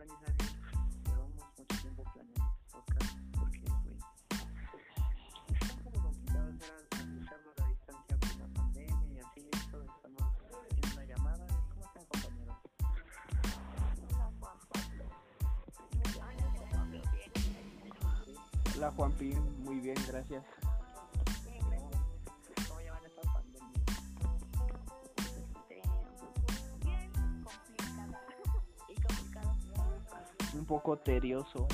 aprendizaje. Llevamos mucho tiempo planeando este podcast porque, pues, es un poco complicado hacer escucharnos a distancia por la pandemia y así. Esto estamos en una llamada. ¿Cómo están, compañeros? Hola Juan Juan. Hola, Juan Pim, muy bien, gracias. poco tedioso.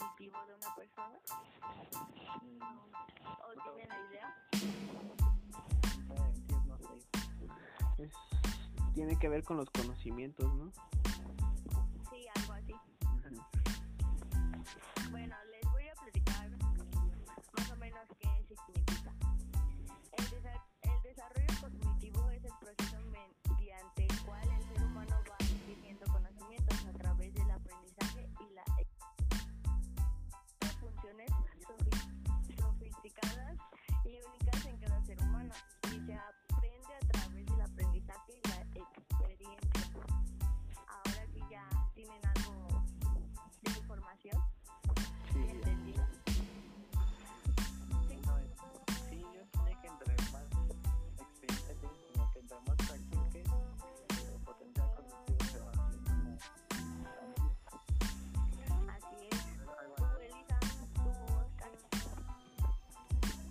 cognitivo mm, la idea? Eh, tiene que ver con los conocimientos, ¿no?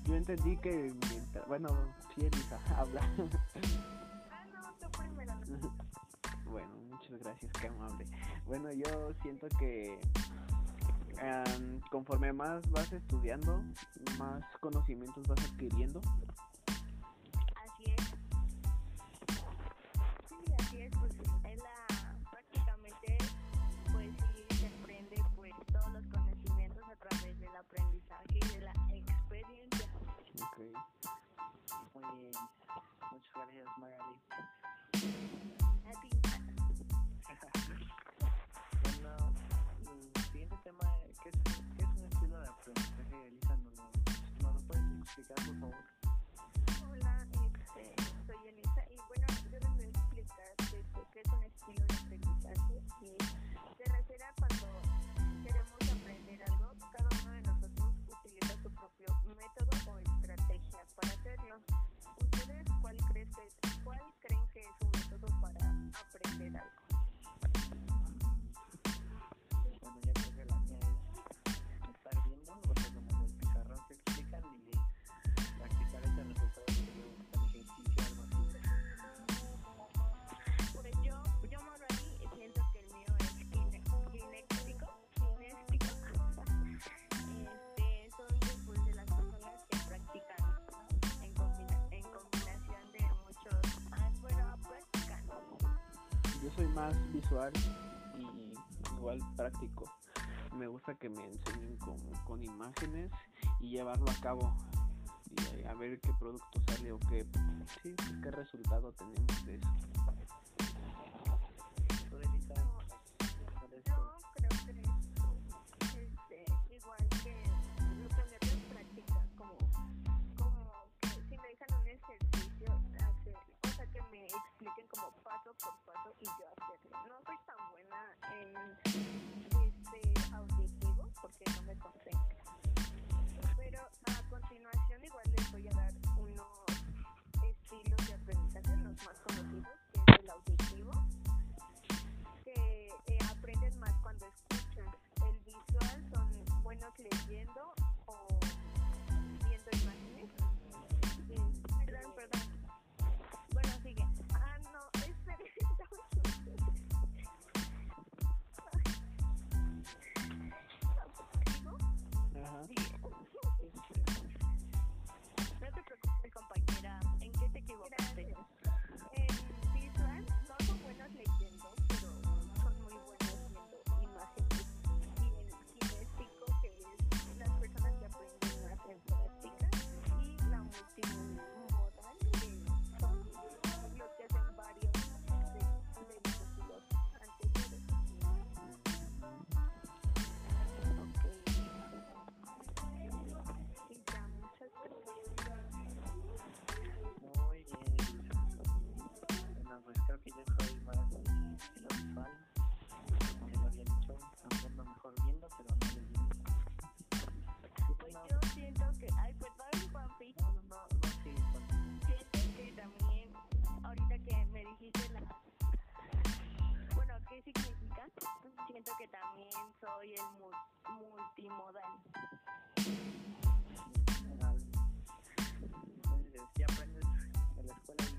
yo entendí que mientras, bueno, sí, Elisa, habla. Bueno, muchas gracias, qué amable. Bueno, yo siento que em, conforme más vas estudiando, más conocimientos vas adquiriendo Saya. soy más visual y igual práctico. Me gusta que me enseñen con, imágenes y llevarlo a cabo y eh, a ver qué producto sale o qué, sí, qué resultado tenemos de eso. porque no me. creo que yo soy más visual, como ya lo había dicho, aprendo mejor viendo, pero no leyendo. Pues yo siento que, ay, perdón, Juanpi. No, no, no, no, sí, Siento que también, ahorita que me dijiste la... Bueno, ¿qué significa? Siento que también soy el mu multimodal. Si aprendes en la escuela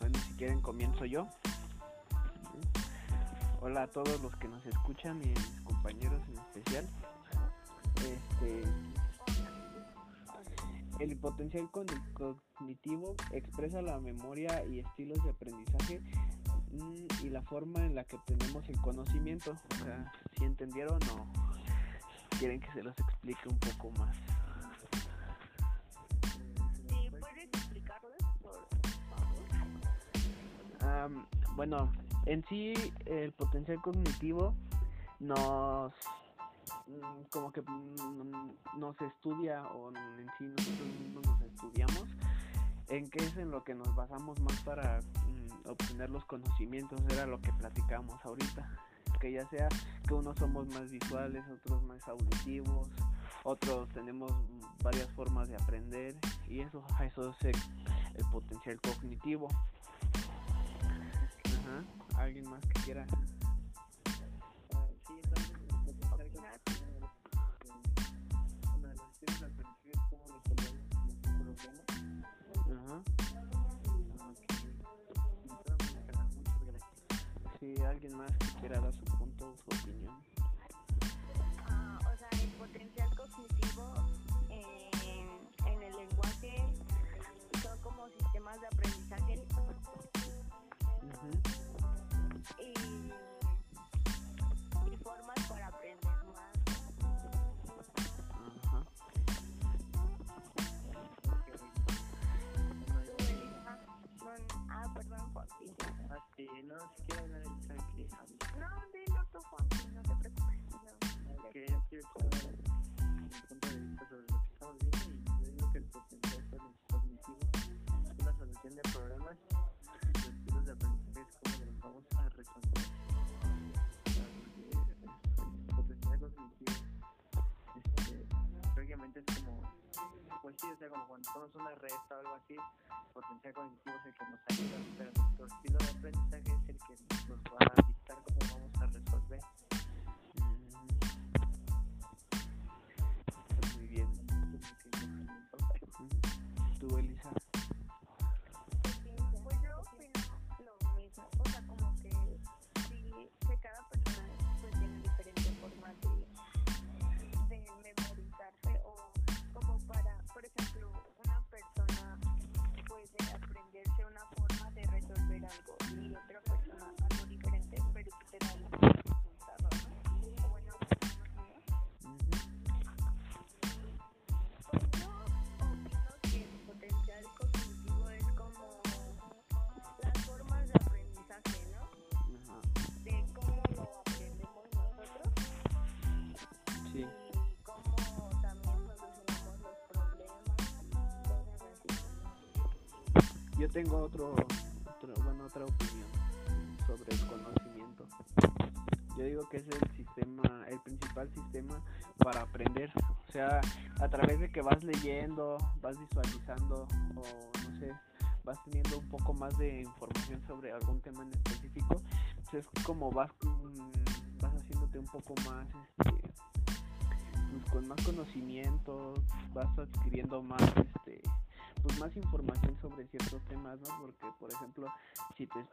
Bueno, si quieren comienzo yo. Hola a todos los que nos escuchan y mis compañeros en especial. Este, el potencial cogni- cognitivo expresa la memoria y estilos de aprendizaje mm, y la forma en la que obtenemos el conocimiento. O sea, si entendieron o quieren que se los explique un poco más. Sí, ¿puedes explicarles, por favor? Am, bueno, en sí el potencial cognitivo nos mm, como que mm, nos estudia o en sí nosotros mismos nos estudiamos en qué es en lo que nos basamos más para mm, obtener los conocimientos era lo que platicamos ahorita que ya sea que unos somos más visuales otros más auditivos otros tenemos varias formas de aprender y eso eso es el, el potencial cognitivo Ajá. ¿Alguien más que quiera? Ajá. Gracias. Sí, alguien más que quiera dar su punto, su opinión. Ah, o sea, el potencial cognitivo en, en el lenguaje son como sistemas de aprendizaje Ujú. y, y formas para aprender más. Ajá. Tú, Elisa, no- ah, perdón, Juanpi. Ah, sí, no, si quiere Juanpi, no te preocupes. No, yo quiero pues sí, o sea, como cuando hacemos una resta o algo así, potencial cognitivo es el que nos ayuda, pero nuestro estilo de aprendizaje es el que nos va a dictar cómo vamos a resolver. Mm. Muy bien. Tú, Elisa. Yo tengo otro, bueno, otra opinión sobre el conocimiento. Yo digo que es el sistema, el principal sistema para aprender. O sea, a través de que vas leyendo, vas visualizando o no sé, vas teniendo un poco más de información sobre algún tema en específico, pues es como vas, vas haciéndote un poco más, este, pues con más conocimiento, vas adquiriendo más, este, pues más información sobre ciertos temas, ¿no? Porque, por ejemplo, si te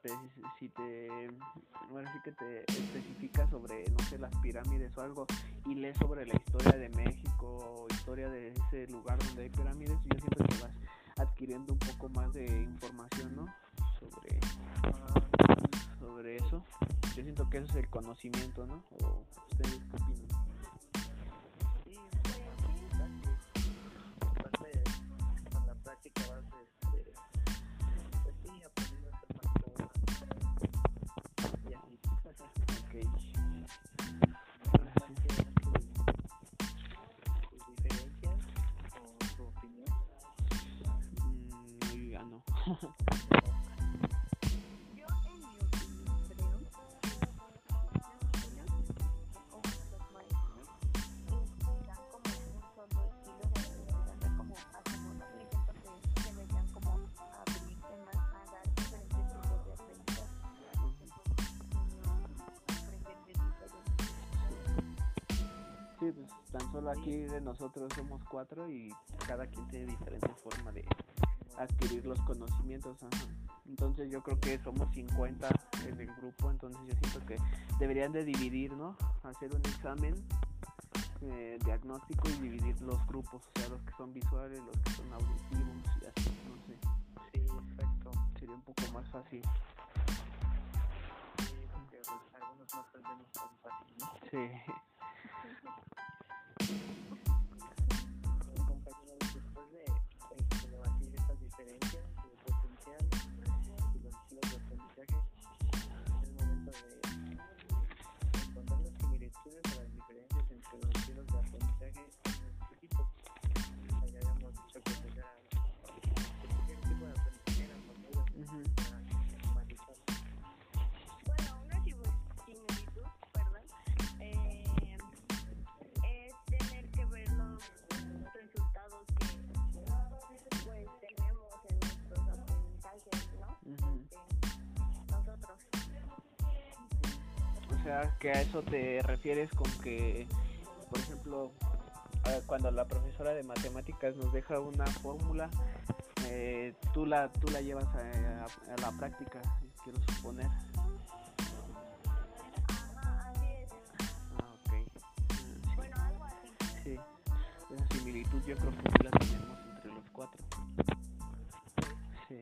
si te sí que te especificas sobre, no sé, las pirámides o algo y lees sobre la historia de México o historia de ese lugar donde hay pirámides, yo siento que vas adquiriendo un poco más de información, ¿no? Sobre, sobre eso. Yo siento que eso es el conocimiento, ¿no? ¿O ustedes qué opinan? Diferencias o opinión? Mm, no. Sí, pues tan solo aquí de nosotros somos cuatro y cada quien tiene diferente forma de adquirir los conocimientos. ajá. Entonces yo creo que somos 50 en el grupo, entonces yo siento que deberían de dividir, ¿no? Hacer un examen eh, diagnóstico y dividir los grupos, o sea, los que son visuales, los que son auditivos y así, no sé, Sí, exacto. sería un poco más fácil. Sí, porque pues, algunos no aprendemos tan fácil, ¿no? Sí. compañeros, después de este, debatir estas diferencias sea, que a eso te refieres con que, por ejemplo, cuando la profesora de matemáticas nos deja una fórmula, eh, tú la tú la llevas a, la práctica, quiero suponer. Ah, ok. Mm, sí, sí. Esa similitud yo creo que la tenemos entre los cuatro. Sí.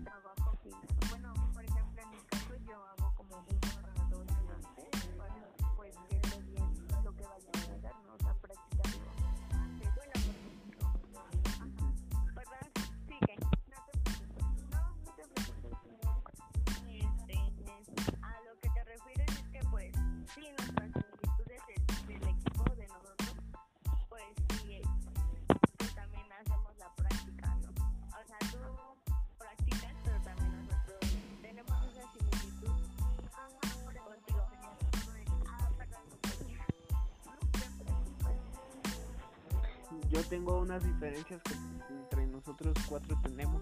Yo tengo unas diferencias que entre nosotros cuatro tenemos.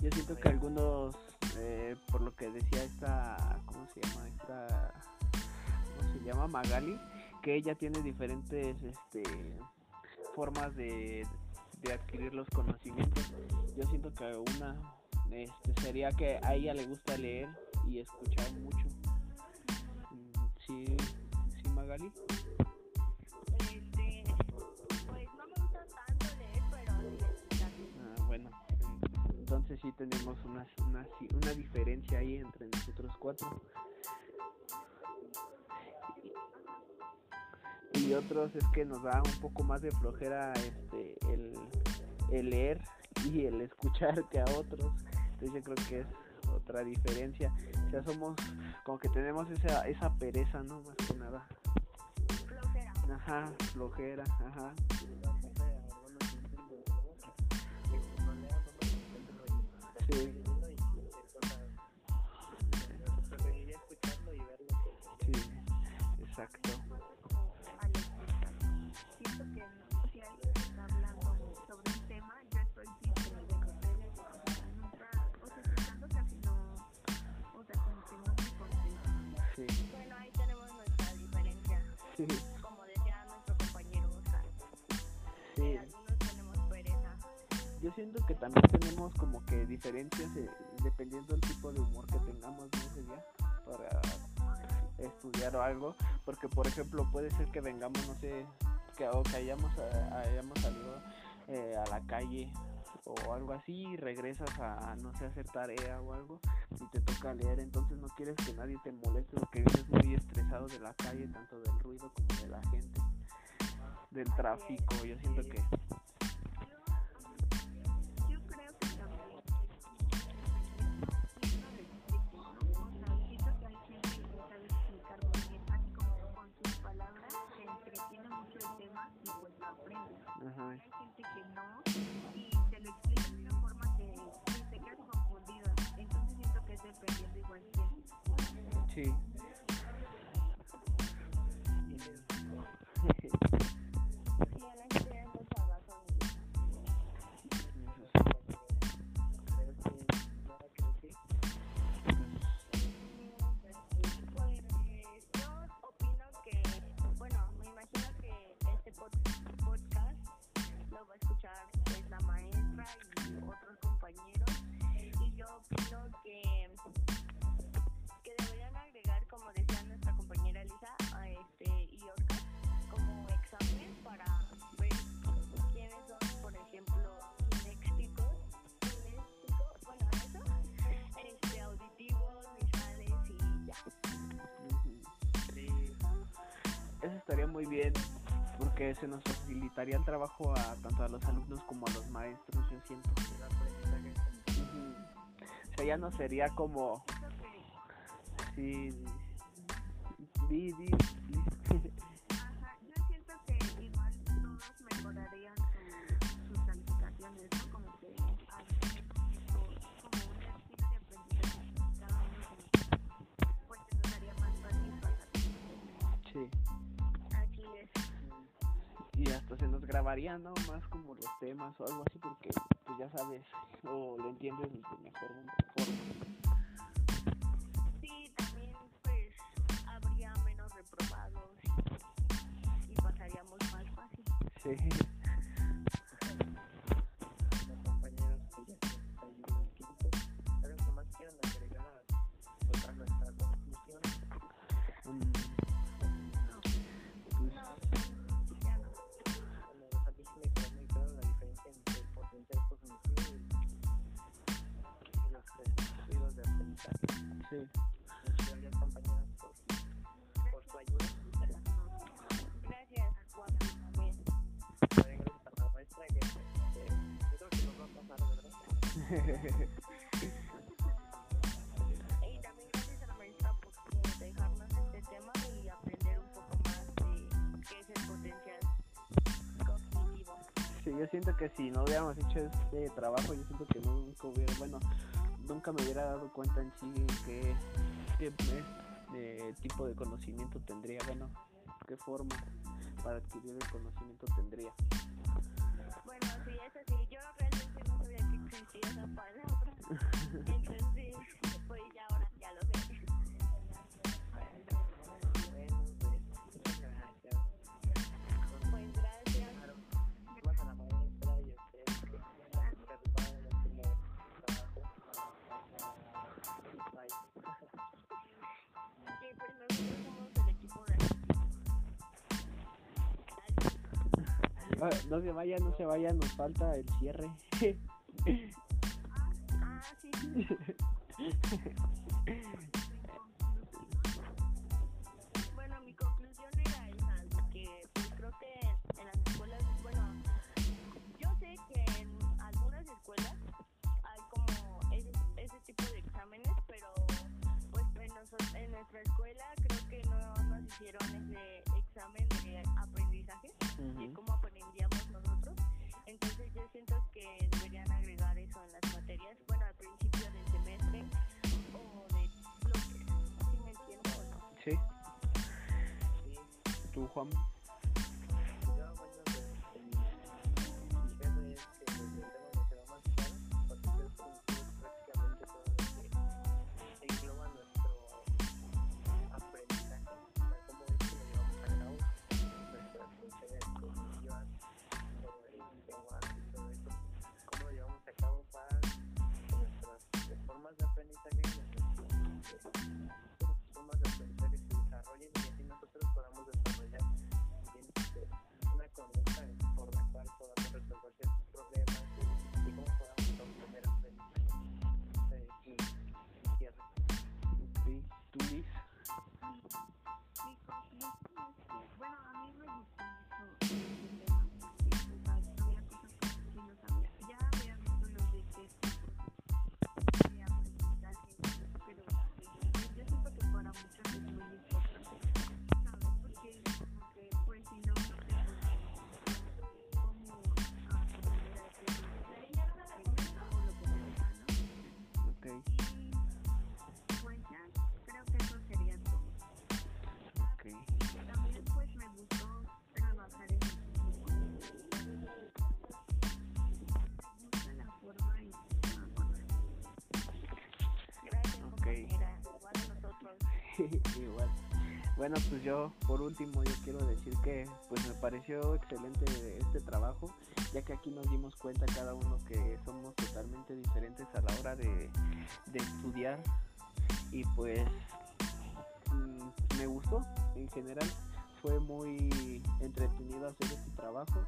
Yo siento que algunos, eh, por lo que decía esta, ¿cómo se llama? Esta, ¿cómo se llama? Magali, que ella tiene diferentes, este, formas de, de adquirir los conocimientos. Yo siento que una, este, sería que a ella le gusta leer y escuchar mucho. Mm, Sí, sí, Magali. Entonces sí tenemos una, una, diferencia ahí entre nosotros cuatro. Y, y otros es que nos da un poco más de flojera este el, el leer y el escuchar que a otros. Entonces yo creo que es otra diferencia. O sea, somos como que tenemos esa, esa pereza, ¿no? Más que nada. flojera Ajá, flojera, ajá. Sí. Sí. Exacto. Sí, Bueno, ahí tenemos nuestra diferencia. Yo siento que también tenemos como que diferencias eh, dependiendo del tipo de humor que tengamos ese día para estudiar o algo. Porque, por ejemplo, puede ser que vengamos, no sé, que, o que hayamos, eh, hayamos salido eh, a la calle o algo así y regresas a, no sé, hacer tarea o algo y te toca leer. Entonces no quieres que nadie te moleste porque vienes muy estresado de la calle, tanto del ruido como de la gente, del tráfico. Yo siento que... Ajá. Hay gente que no y se lo explica de una forma que que se queda confundida. Entonces siento que es dependiendo igual. Sí. Sí, y yo opino que que deberían agregar, como decía nuestra compañera Elisa, a este y como examen para ver quiénes son, por ejemplo, kinéticos, kinéticos, bueno, eso, este, auditivos, visuales y ya. Eso estaría muy bien porque se nos facilitaría el trabajo a tanto a los alumnos como a los O sea, ya no sería como sí di, di, di. Ajá, yo siento que igual todos mejorarían su- sus calificaciones, ¿no? Como que hacer como un estilo de aprendizaje cada uno, pues se nos haría más fácil pasar. Sí. Así es. Y hasta se nos grabaría, ¿no? Más como los temas o algo así porque pues ya sabes o lo entiendes de mejor forma. Sí, también pues habría menos reprobados y, y pasaríamos más fácil. Sí. ¿Verdad? Y también gracias a la maestra por dejarnos este tema y aprender un poco más de qué es el potencial cognitivo. Sí, yo siento que si no hubiéramos hecho este trabajo, yo siento que nunca hubiera, bueno, nunca me hubiera dado cuenta en sí qué, qué eh, tipo de conocimiento tendría, bueno, qué forma para adquirir el conocimiento tendría. Bueno, sí, eso sí, yo realmente no sabía que existía esa palabra. Entonces, pues ya No se vaya, no se vaya, nos falta el cierre. Ah, sí. 喜欢。Igual. Bueno, pues yo por último yo quiero decir que pues me pareció excelente este trabajo, ya que aquí nos dimos cuenta cada uno que somos totalmente diferentes a la hora de, de estudiar. Y pues mm, me gustó en general, fue muy entretenido hacer este trabajo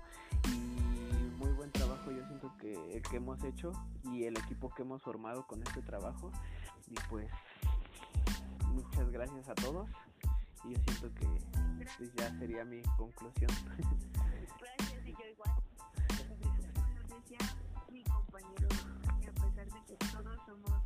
y muy buen trabajo yo siento que el que hemos hecho y el equipo que hemos formado con este trabajo. Y pues muchas gracias a todos y yo siento que pues, ya sería mi conclusión. Gracias y yo igual. Como decía mi compañero, a pesar de que todos somos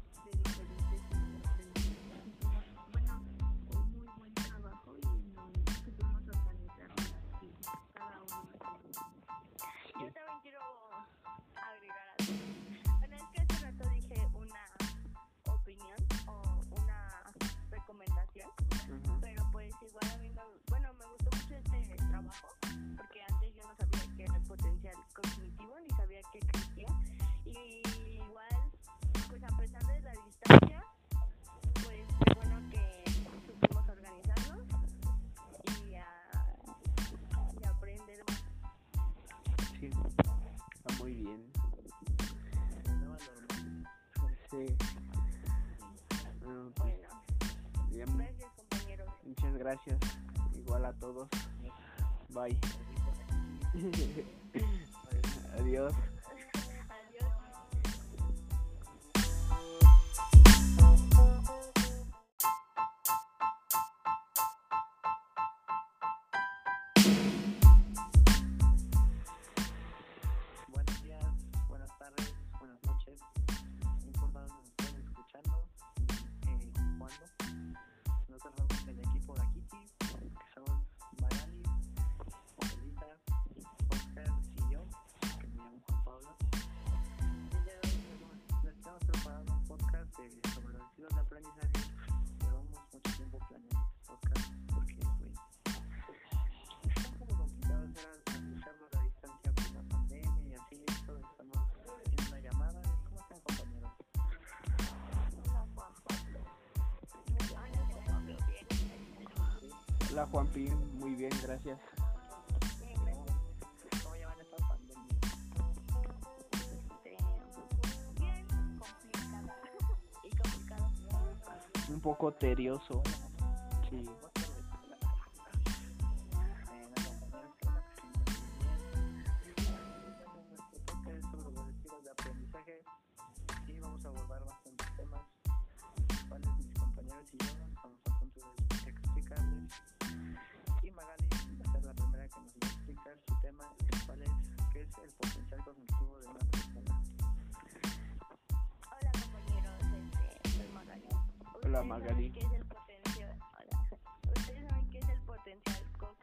Ah, pues, bueno. Muchas gracias. Igual a todos. Bye. Adiós. Hola Juanpi, muy bien, gracias. Bien, gracias. ¿Cómo llevan esta pandemia? Bien complicada. Y complicado. Un poco tedioso.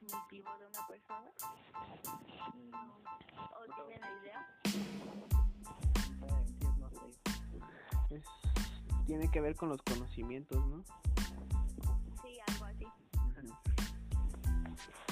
cognitivo de una persona? Mm, ¿O tiene la idea? Ah, es, tiene que ver con los conocimientos, ¿no? Sí, algo así. Uh -huh.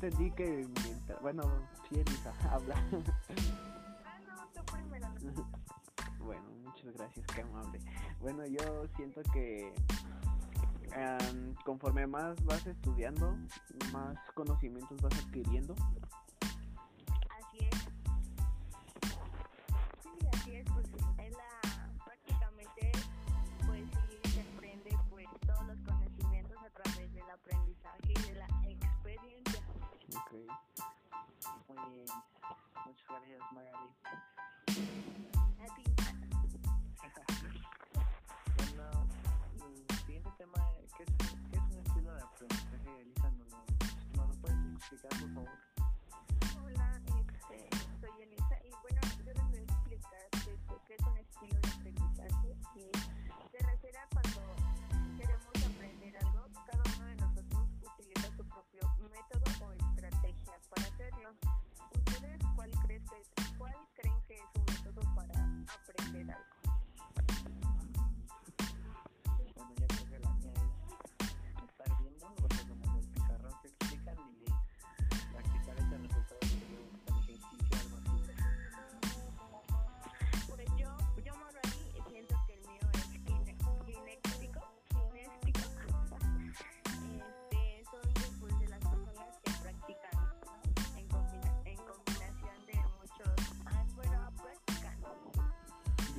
Entendí que mientras, bueno, sí, Elisa, habla. Ah, no, tú primero. no. Bueno, muchas gracias, qué amable. Bueno, yo siento que conforme más vas estudiando, más conocimientos vas adquiriendo. Bien. Muchas gracias, Magali. A ti. Bueno, el siguiente tema, ¿qué es, qué es un estilo de aprendizaje, Elisa? ¿Nos lo, nos lo puedes explicar, por favor?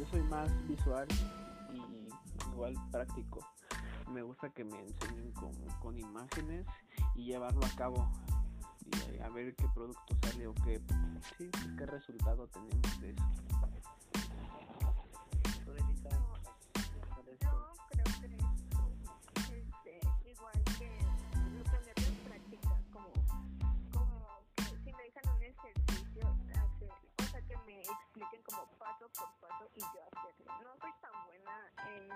Yo soy más visual y igual práctico. Me gusta que me enseñen con, con imágenes y llevarlo a cabo y a ver qué producto sale o qué, qué resultado tenemos de eso. Por paso y yo hacerlo. No soy tan buena en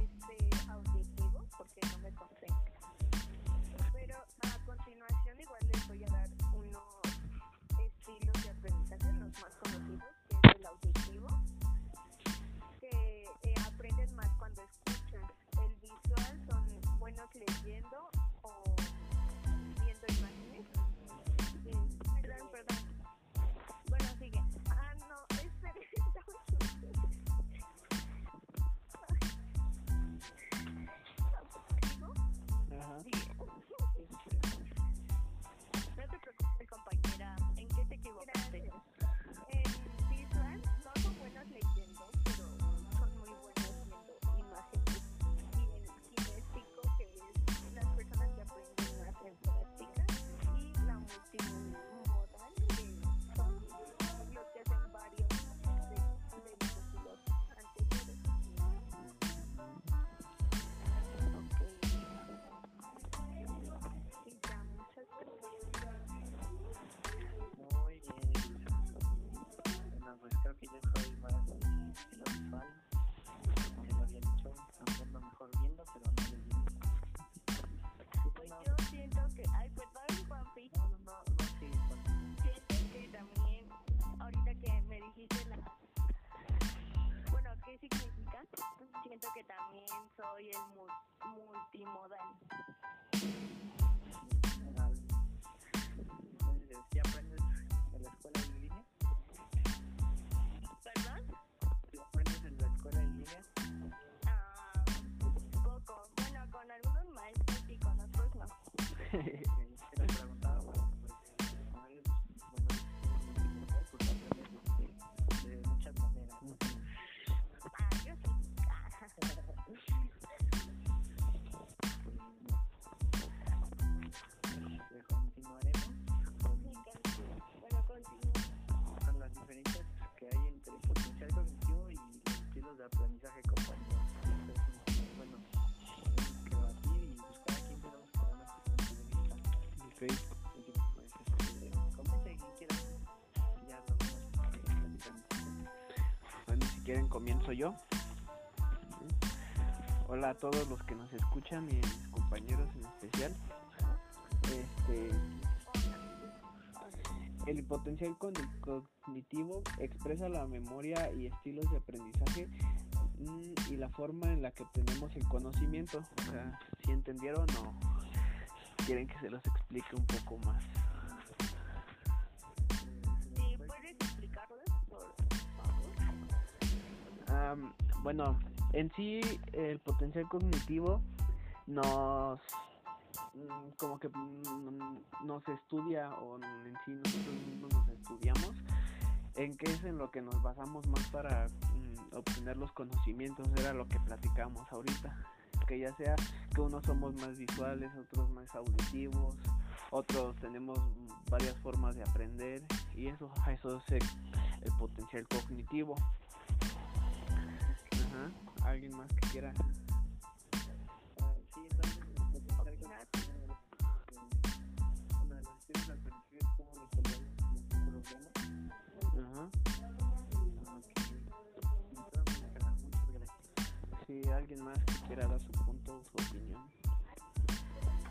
este auditivo porque no me concentro. Pues creo que yo soy más visual. Como lo había dicho, aprendo mejor viendo, pero no leyendo. Pues bueno, yo siento que, ay, perdón, Juanpi, no, no, no, no, sí, siento que también, ahorita que me dijiste la, bueno, ¿qué significa? Siento que también soy el mu- multimodal. ¿sí aprendes en la escuela en línea? ¿Perdón? ¿Sí aprendes en la escuela en línea? Ah, poco. Bueno, con algunos maestros y con otros no. Bueno, si quieren comienzo yo. Hola a todos los que nos escuchan y mis compañeros en especial. Este, el potencial cogni- cognitivo expresa la memoria y estilos de aprendizaje mm, y la forma en la que obtenemos el conocimiento. O sea, si entendieron o quieren que se los explique un poco más. ¿puedes explicarles, por favor? Bueno, en sí el potencial cognitivo nos mm, como que mm, nos estudia o en sí nosotros mismos nos estudiamos en qué es en lo que nos basamos más para mm, obtener los conocimientos era lo que platicamos ahorita que ya sea que unos somos más visuales otros más auditivos otros tenemos varias formas de aprender y eso eso es el, el potencial cognitivo Ajá. alguien más que quiera Si alguien más que quiera dar su punto o su opinión.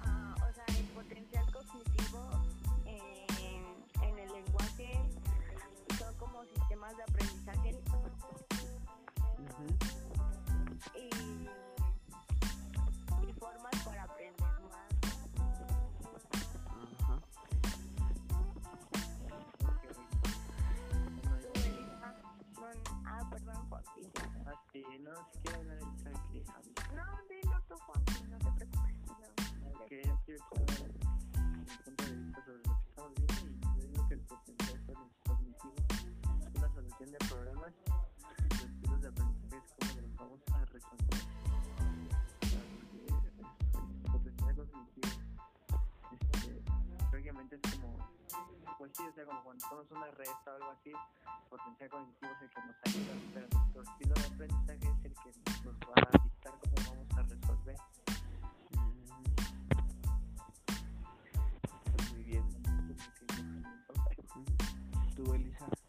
Ah, o sea, el potencial cognitivo en, en el lenguaje son como sistemas de aprendizaje y, y formas para aprender más. Ajá. Ah, perdón. Ah, sí, no, si Juanpi, no te preocupes. No, pues sí, o sea, como cuando hacemos una resta o algo así, el potencial cognitivo es el que nos ayuda, pero nuestro estilo de aprendizaje es el que nos va a dictar cómo vamos a resolver. Mm. Muy bien. Tú, Elisa.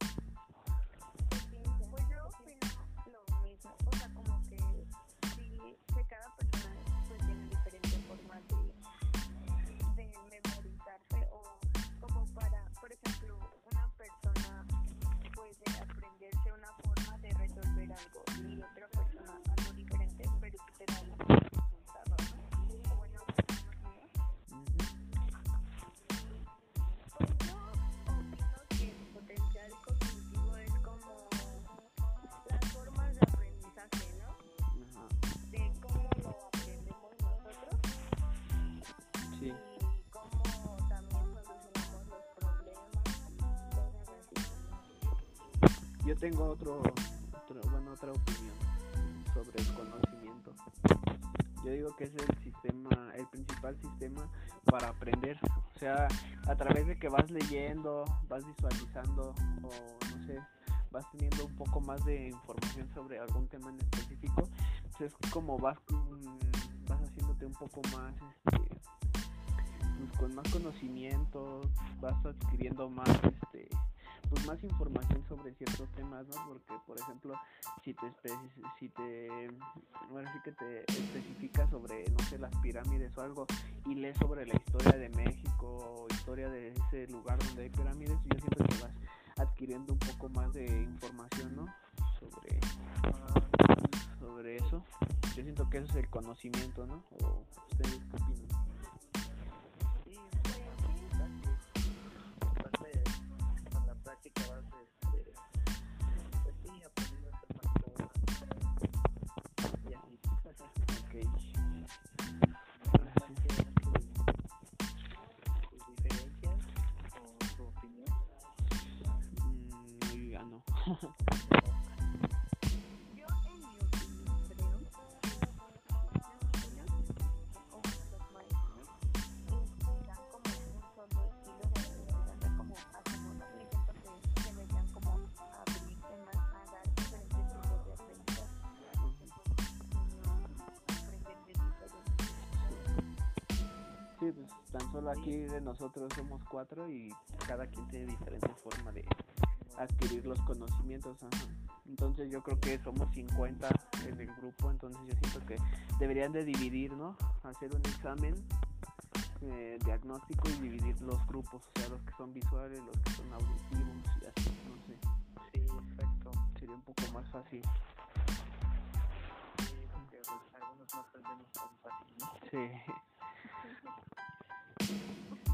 Tengo otro, bueno, otra opinión sobre el conocimiento. Yo digo que es el sistema, el principal sistema para aprender. O sea, a través de que vas leyendo, vas visualizando o no sé, vas teniendo un poco más de información sobre algún tema en específico, pues es como vas, mm, vas haciéndote un poco más, este, pues con más conocimiento, vas adquiriendo más, este, más información sobre ciertos temas, ¿no? Porque, por ejemplo, si te si te ahora sí que te especifica sobre, no sé, las pirámides o algo y lees sobre la historia de México o historia de ese lugar donde hay pirámides, yo siento que vas adquiriendo un poco más de información, ¿no? Sobre sobre eso. Yo siento que eso es el conocimiento, ¿no? ¿O ustedes qué opinan? Sí, pues tan solo aquí de nosotros somos cuatro y cada quien tiene diferente forma de adquirir los conocimientos. ajá. Entonces yo creo que somos 50 en el grupo, entonces yo siento que deberían de dividir, ¿no? Hacer un examen eh, diagnóstico y dividir los grupos, o sea, los que son visuales, los que son auditivos y así, no sé. Sí, exacto. Sería un poco más fácil. Sí, porque pues, algunos no tan fácil, ¿no? Sí.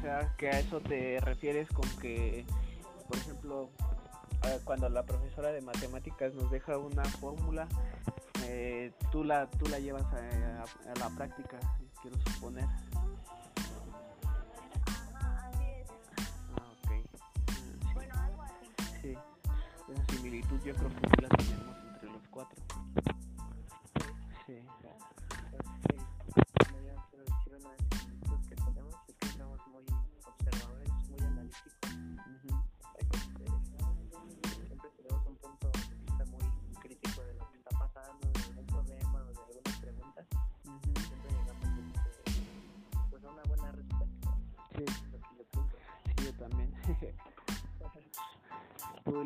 O sea, que a eso te refieres con que, por ejemplo, cuando la profesora de matemáticas nos deja una fórmula, eh, tú la tú la llevas a, la práctica, quiero suponer. Ah, ok. Mm, sí. Esa similitud yo creo que la tenemos entre los cuatro. Sí.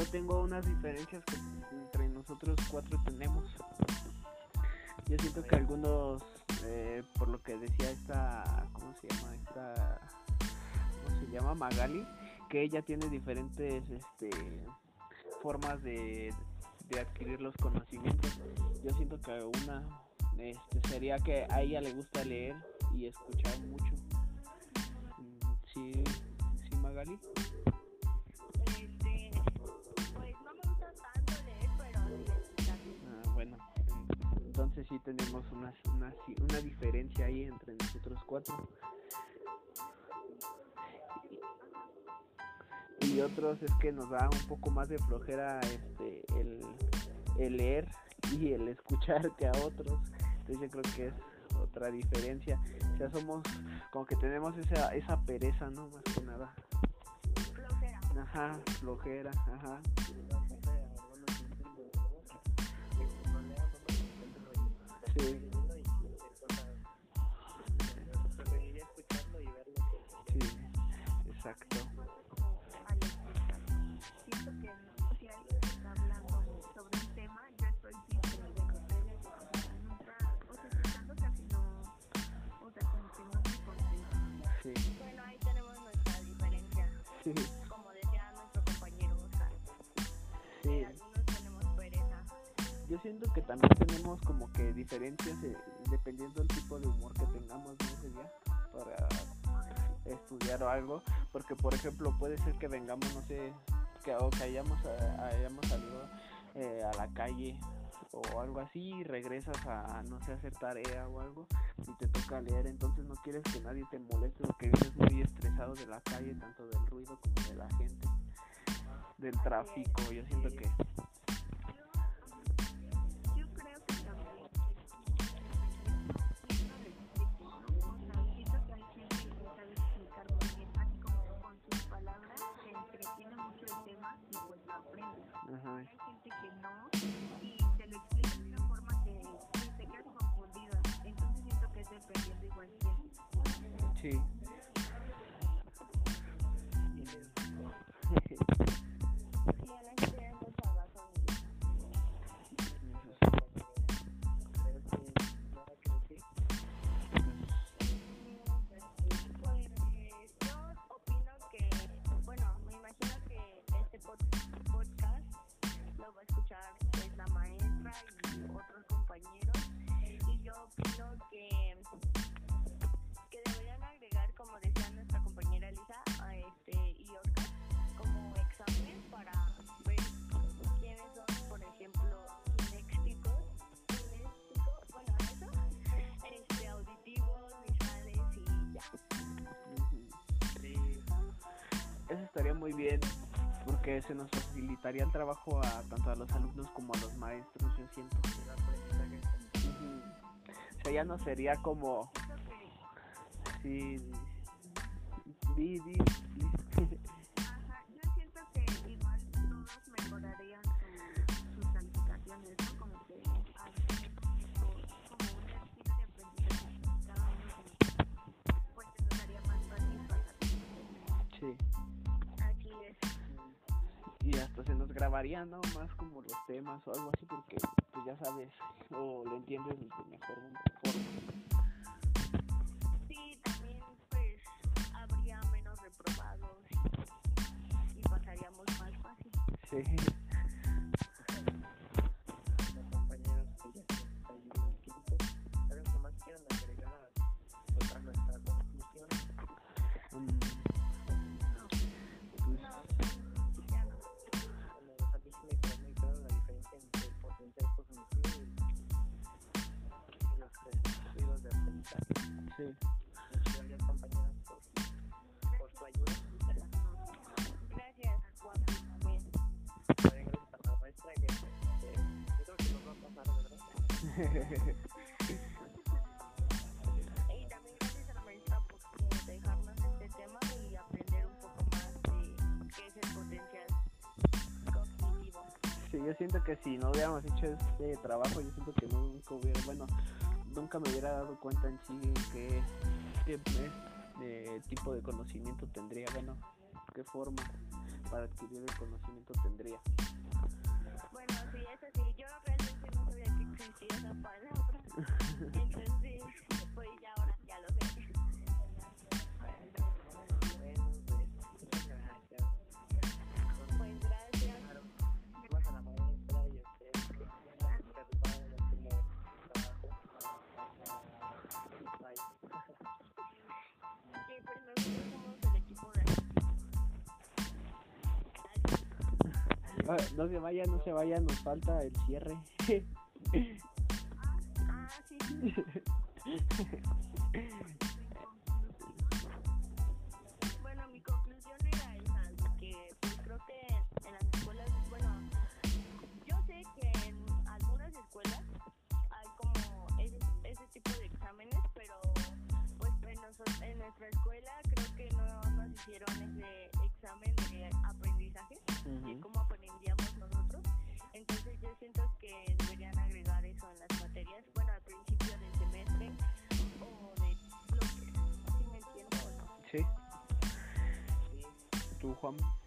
Yo tengo unas diferencias que entre nosotros cuatro tenemos. Yo siento que algunos, eh, por lo que decía esta, ¿cómo se llama? Esta, ¿cómo se llama? Magali, que ella tiene diferentes, este, formas de, de adquirir los conocimientos. Yo siento que una, este, sería que a ella le gusta leer y escuchar mucho. Mm, Sí, sí, Magali. Entonces sí tenemos una, una, diferencia ahí entre nosotros cuatro. Y, y otros es que nos da un poco más de flojera este, el, el leer y el escuchar que a otros. Entonces yo creo que es otra diferencia. O sea, somos como que tenemos esa, esa pereza, ¿no? Más que nada. Flojera. Ajá, flojera, ajá. Sí. Exacto. Siento que si alguien está hablando sobre un tema, yo estoy nunca, o sea, escuchando casi no, o sea, como que no Bueno, ahí tenemos nuestra diferencia, siento que también tenemos como que diferencias eh, dependiendo del tipo de humor que tengamos ¿no? ese día para estudiar o algo, porque por ejemplo puede ser que vengamos, no sé, que, o que hayamos, a- hayamos salido eh, a la calle o algo así y regresas a, no sé, hacer tarea o algo y te toca leer, entonces no quieres que nadie te moleste porque vienes muy estresado de la calle, tanto del ruido como de la gente, del tráfico, yo siento que... Ajá. Hay gente que no y se lo explica de una forma que que se queda confundida. Entonces siento que es dependiendo igual. Sí. Sí, escuchar pues la maestra y otros compañeros. Y yo opino que que deberían agregar como decía nuestra compañera Lisa a este y Orca como examen para ver quiénes son por ejemplo kinéxicos bueno eso este auditivos visuales y ya. Sí. eso estaría muy bien porque se nos facilitaría el trabajo a tanto a los alumnos como a los maestros, yo siento. el aprendizaje es Ujú. O sea, ya no sería como que, sí di, di, di. Y hasta se nos grabaría, ¿no? Más como los temas o algo así porque pues ya sabes o lo entiendes de mejor forma. Sí, también pues habría menos reprobados y, y pasaríamos más fácil. Sí. ¿Verdad? Y también gracias a la maestra por dejarnos este tema y aprender un poco más de qué es el potencial cognitivo. Sí, yo siento que si no hubiéramos hecho este trabajo, yo siento que nunca hubiera, bueno, nunca me hubiera dado cuenta en sí qué, qué eh, tipo de conocimiento tendría, bueno, qué forma para adquirir el conocimiento tendría. Bueno, sí, eso sí, yo realmente no sabía que existía esa palabra. Entonces, pues ya no se vayan, no se vayan, nos falta el cierre. Ah, sí. Bueno, mi conclusión era esa, que pues creo que en las escuelas, bueno, yo sé que en algunas escuelas hay como ese, ese tipo de exámenes, pero pues en, noso- en nuestra escuela creo que no nos hicieron ese examen de aprendizaje, tú Juan. yo,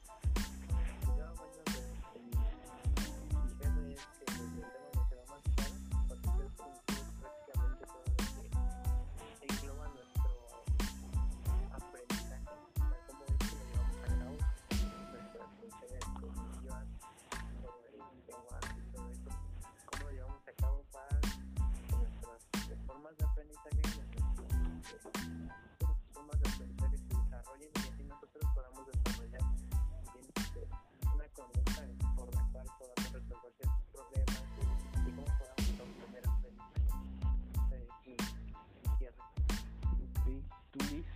Ok, tú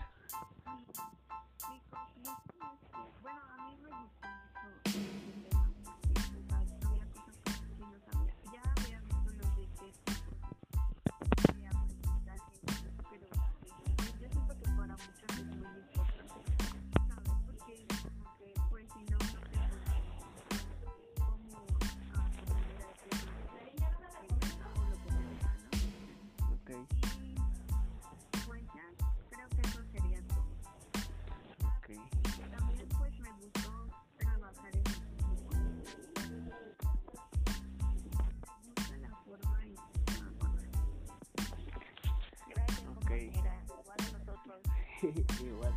compañera, igual a nosotros. Igual.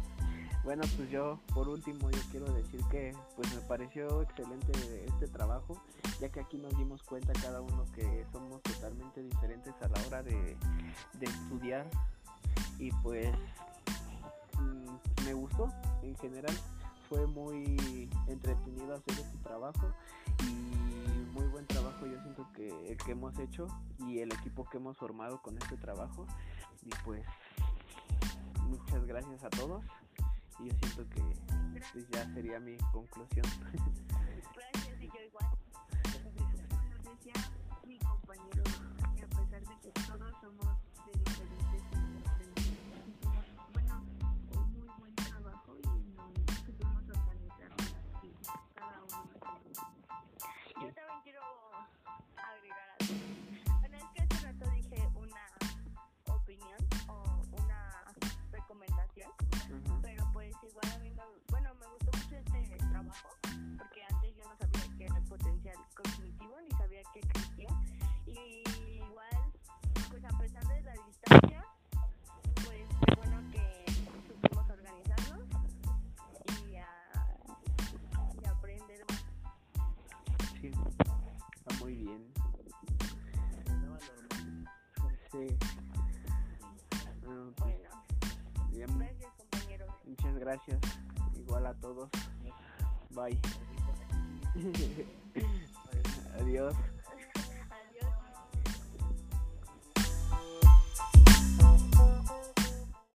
Bueno, pues yo por último yo quiero decir que pues me pareció excelente este trabajo, ya que aquí nos dimos cuenta cada uno que somos totalmente diferentes a la hora de, de estudiar y pues mm, me gustó en general, fue muy entretenido hacer este trabajo y muy buen trabajo yo siento que el que hemos hecho y el equipo que hemos formado con este trabajo y pues muchas gracias a todos y yo siento que pues, ya sería mi conclusión. Gracias, y yo igual. Como decía mi compañero, que a pesar de que todos somos gracias. Igual a todos. Bye. Adiós.